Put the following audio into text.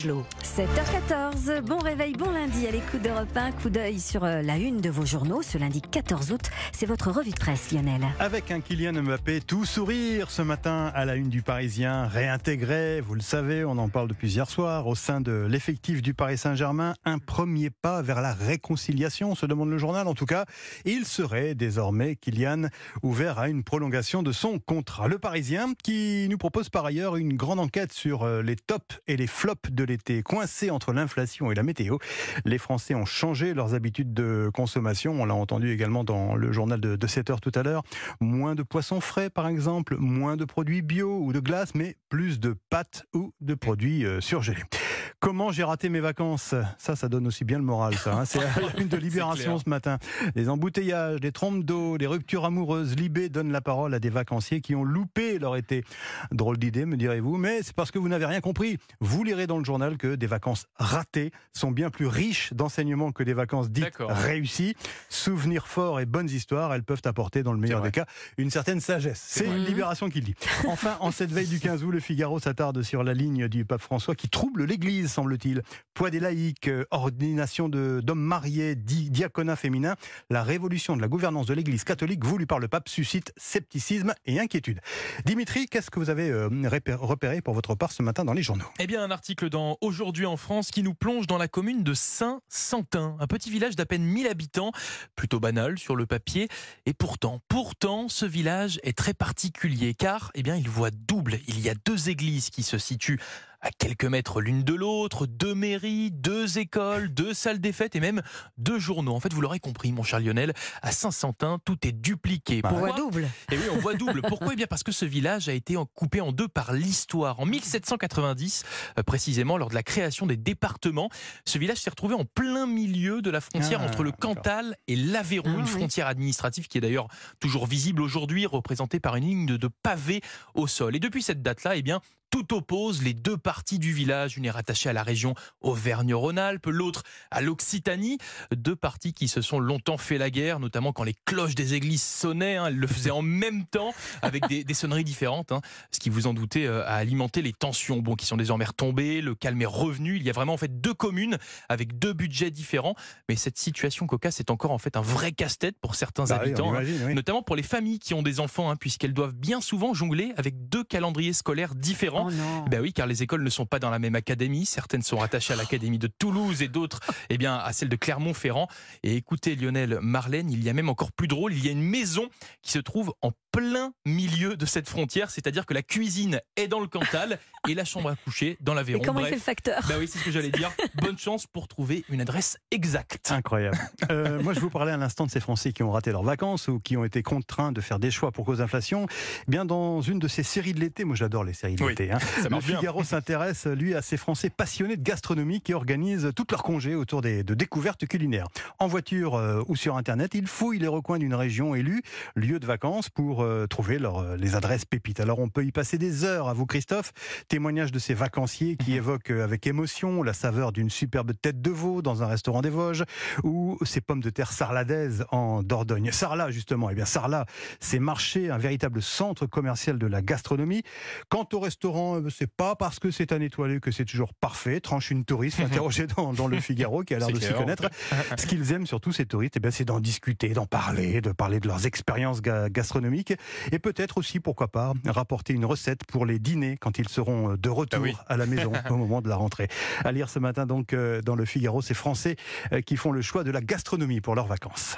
7h14, bon réveil, bon lundi à l'écoute d'Europe 1, coup d'œil sur euh, la une de vos journaux ce lundi 14 août. C'est votre revue de presse, Lionel. Avec un Kylian Mbappé tout sourire ce matin à la une du Parisien, réintégré, vous le savez, on en parle depuis hier soir, au sein de l'effectif du Paris Saint-Germain, un premier pas vers la réconciliation, se demande le journal en tout cas. Il serait désormais, Kylian, ouvert à une prolongation de son contrat. Le Parisien qui nous propose par ailleurs une grande enquête sur euh, les tops et les flops de l'été. Coincé entre l'inflation et la météo, les Français ont changé leurs habitudes de consommation. On l'a entendu également dans le journal de, 7 heures tout à l'heure. Moins de poissons frais, par exemple, moins de produits bio ou de glace, mais plus de pâtes ou de produits euh, surgelés. Comment j'ai raté mes vacances? Ça, ça donne aussi bien le moral, ça. Hein. C'est une de Libération ce matin. Les embouteillages, les trompes d'eau, les ruptures amoureuses. Libé donne la parole à des vacanciers qui ont loupé leur été. Drôle d'idée, me direz-vous, mais c'est parce que vous n'avez rien compris. Vous lirez dans le journal que des vacances ratées sont bien plus riches d'enseignements que des vacances dites réussies. Souvenirs forts et bonnes histoires, elles peuvent apporter, dans le meilleur des cas, une certaine sagesse. C'est Libération qui le dit. Enfin, en cette veille du 15 août, le Figaro s'attarde sur la ligne du pape François qui trouble l'Église semble-t-il. Poids des laïcs, euh, ordination d'hommes mariés, diaconat féminin, la révolution de la gouvernance de l'Église catholique voulue par le pape suscite scepticisme et inquiétude. Dimitri, qu'est-ce que vous avez euh, repéré pour votre part ce matin dans les journaux? Eh bien, un article dans Aujourd'hui en France qui nous plonge dans la commune de Saint-Santin, un petit village d'à peine 1000 habitants, plutôt banal sur le papier, et pourtant, pourtant, ce village est très particulier car, eh bien, il voit double. Il y a deux églises qui se situent à quelques mètres l'une de l'autre, deux mairies, deux écoles, deux salles des fêtes et même deux journaux. En fait, vous l'aurez compris, mon cher Lionel, à Saint-Santin, tout est dupliqué. On voit double. Et eh oui, on voit double. Pourquoi? Eh bien parce que ce village a été coupé en deux par l'histoire. En 1790, euh, précisément, lors de la création des départements, ce village s'est retrouvé en plein milieu de la frontière ah, entre le Cantal et l'Aveyron, ah, une frontière administrative qui est d'ailleurs toujours visible aujourd'hui, représentée par une ligne de, de pavés au sol. Et depuis cette date-là, eh bien, tout oppose les deux parties du village. Une est rattachée à la région Auvergne-Rhône-Alpes, l'autre à l'Occitanie. Deux parties qui se sont longtemps fait la guerre, notamment quand les cloches des églises sonnaient. Hein. elles le faisaient en même temps, avec des, sonneries différentes. Hein. ce qui, vous en doutez, euh, a alimenté les tensions bon, qui sont désormais retombées. Le calme est revenu. Il y a vraiment en fait deux communes avec deux budgets différents. Mais cette situation cocasse est encore en fait un vrai casse-tête pour certains bah habitants, hein. notamment pour les familles qui ont des enfants, puisqu'elles doivent bien souvent jongler avec deux calendriers scolaires différents. Oh ben oui, car les écoles ne sont pas dans la même académie. Certaines sont rattachées à l'académie de Toulouse et d'autres, eh bien, à celle de Clermont-Ferrand. Et écoutez, Lionel Marlène, il y a même encore plus drôle. Il y a une maison qui se trouve en plein milieu de cette frontière, c'est-à-dire que la cuisine est dans le Cantal et la chambre à coucher dans l'Aveyron. Et comment il fait le facteur Bah oui, c'est ce que j'allais dire. Bonne chance pour trouver une adresse exacte. Incroyable. Euh, moi, je vous parlais à l'instant de ces Français qui ont raté leurs vacances ou qui ont été contraints de faire des choix pour cause d'inflation. Eh bien, dans une de ces séries de l'été, moi j'adore les séries de l'été. Hein, le Figaro s'intéresse, lui, à ces Français passionnés de gastronomie qui organisent toutes leurs congés autour des, de découvertes culinaires. En voiture euh, ou sur Internet, ils fouillent les recoins d'une région élue, lieu de vacances, pour euh, trouver euh, les adresses pépites. Alors on peut y passer des heures, à vous Christophe. Témoignage de ces vacanciers qui mhm. évoquent euh, avec émotion la saveur d'une superbe tête de veau dans un restaurant des Vosges ou ces pommes de terre sarladaises en Dordogne. Sarlat justement, eh bien Sarlat, c'est marché, un véritable centre commercial de la gastronomie. Quant au restaurant, c'est pas parce que c'est un étoilé que c'est toujours parfait. Tranche une touriste interrogée dans, dans, le Figaro qui a l'air de s'y connaître. Ce qu'ils aiment surtout ces touristes, eh c'est d'en discuter, d'en parler, de parler de leurs expériences gastronomiques et peut-être aussi, pourquoi pas, rapporter une recette pour les dîners quand ils seront de retour ah à la maison au moment de la rentrée. À lire ce matin donc euh, dans le Figaro, ces Français euh, qui font le choix de la gastronomie pour leurs vacances.